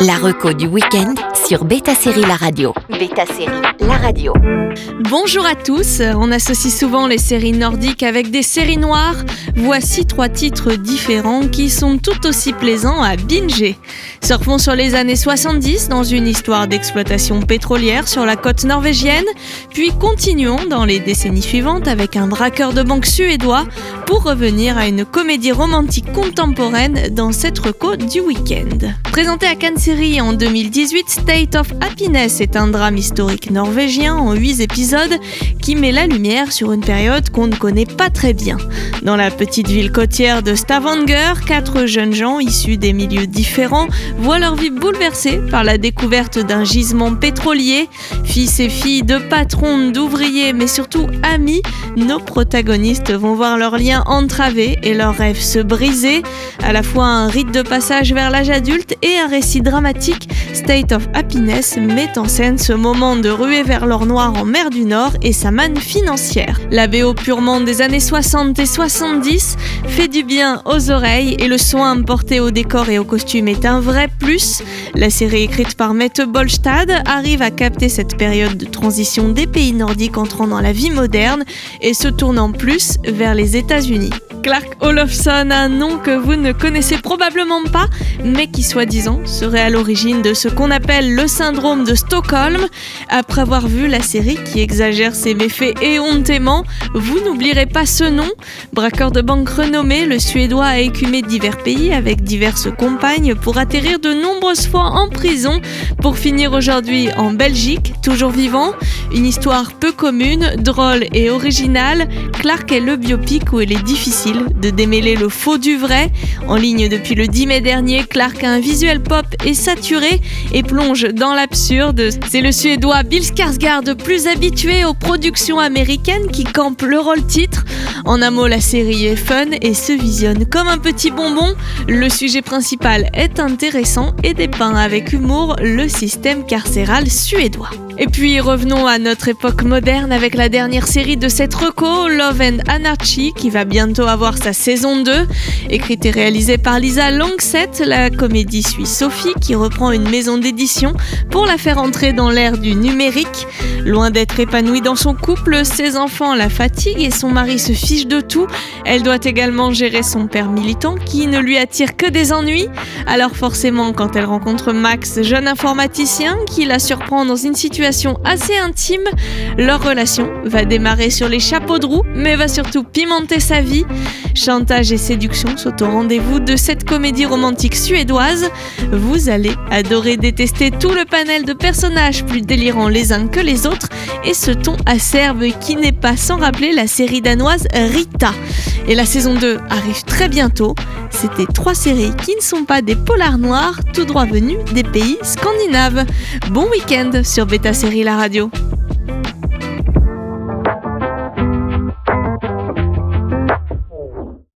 La reco du week-end sur Beta Série La Radio. Beta Série La Radio. Bonjour à tous, on associe souvent les séries nordiques avec des séries noires. Voici trois titres différents qui sont tout aussi plaisants à binger. Surfons sur les années 70 dans une histoire d'exploitation pétrolière sur la côte norvégienne, puis continuons dans les décennies suivantes avec un braqueur de banque suédois pour revenir à une comédie romantique contemporaine dans cette reco du week-end. Présenté à Cannes En 2018, State of Happiness est un drame historique norvégien en 8 épisodes qui met la lumière sur une période qu'on ne connaît pas très bien. Dans la petite ville côtière de Stavanger, quatre jeunes gens issus des milieux différents voient leur vie bouleversée par la découverte d'un gisement pétrolier. Fils et filles de patrons, d'ouvriers, mais surtout amis, nos protagonistes vont voir leurs liens entravés et leurs rêves se briser. À la fois un rite de passage vers l'âge adulte et un récit dramatique, State of Happiness met en scène ce moment de ruée vers l'or noir en mer du Nord et sa manne financière. La BO purement des années 60 et 70 fait du bien aux oreilles et le soin porté au décor et au costume est un vrai plus. La série écrite par Mette Bolstad arrive à capter cette période de transition des pays nordiques entrant dans la vie moderne et se tournant plus vers les États-Unis. Clark Olofsson, un nom que vous ne connaissez probablement pas, mais qui soi-disant serait à l'origine de ce qu'on appelle le syndrome de Stockholm. Après avoir vu la série qui exagère ses méfaits éhontément, vous n'oublierez pas ce nom. Braqueur de banque renommé, le Suédois a écumé divers pays avec diverses compagnes pour atterrir de nombreuses fois en prison, pour finir aujourd'hui en Belgique, toujours vivant. Une histoire peu commune, drôle et originale, Clark est le biopic où il est difficile de démêler le faux du vrai. En ligne depuis le 10 mai dernier, Clark a un visuel pop et saturé et plonge dans l'absurde. C'est le Suédois Bill Skarsgård plus habitué aux productions américaines qui campe le rôle titre. En un mot, la série est fun et se visionne comme un petit bonbon. Le sujet principal est intéressant et dépeint avec humour le système carcéral suédois. Et puis revenons à notre époque moderne avec la dernière série de cette reco, Love and Anarchy, qui va bientôt avoir sa saison 2. Écrite et réalisée par Lisa Longset, la comédie suit Sophie qui reprend une maison d'édition pour la faire entrer dans l'ère du numérique. Loin d'être épanouie dans son couple, ses enfants la fatiguent et son mari se fiche de tout. Elle doit également gérer son père militant qui ne lui attire que des ennuis. Alors forcément, quand elle rencontre Max, jeune informaticien, qui la surprend dans une situation assez leur relation va démarrer sur les chapeaux de roue, mais va surtout pimenter sa vie. Chantage et séduction sont au rendez-vous de cette comédie romantique suédoise. Vous allez adorer détester tout le panel de personnages plus délirants les uns que les autres et ce ton acerbe qui n'est pas sans rappeler la série danoise Rita. Et la saison 2 arrive très bientôt. C'était trois séries qui ne sont pas des polars noirs, tout droit venus des pays scandinaves. Bon week-end sur Beta Série La Radio.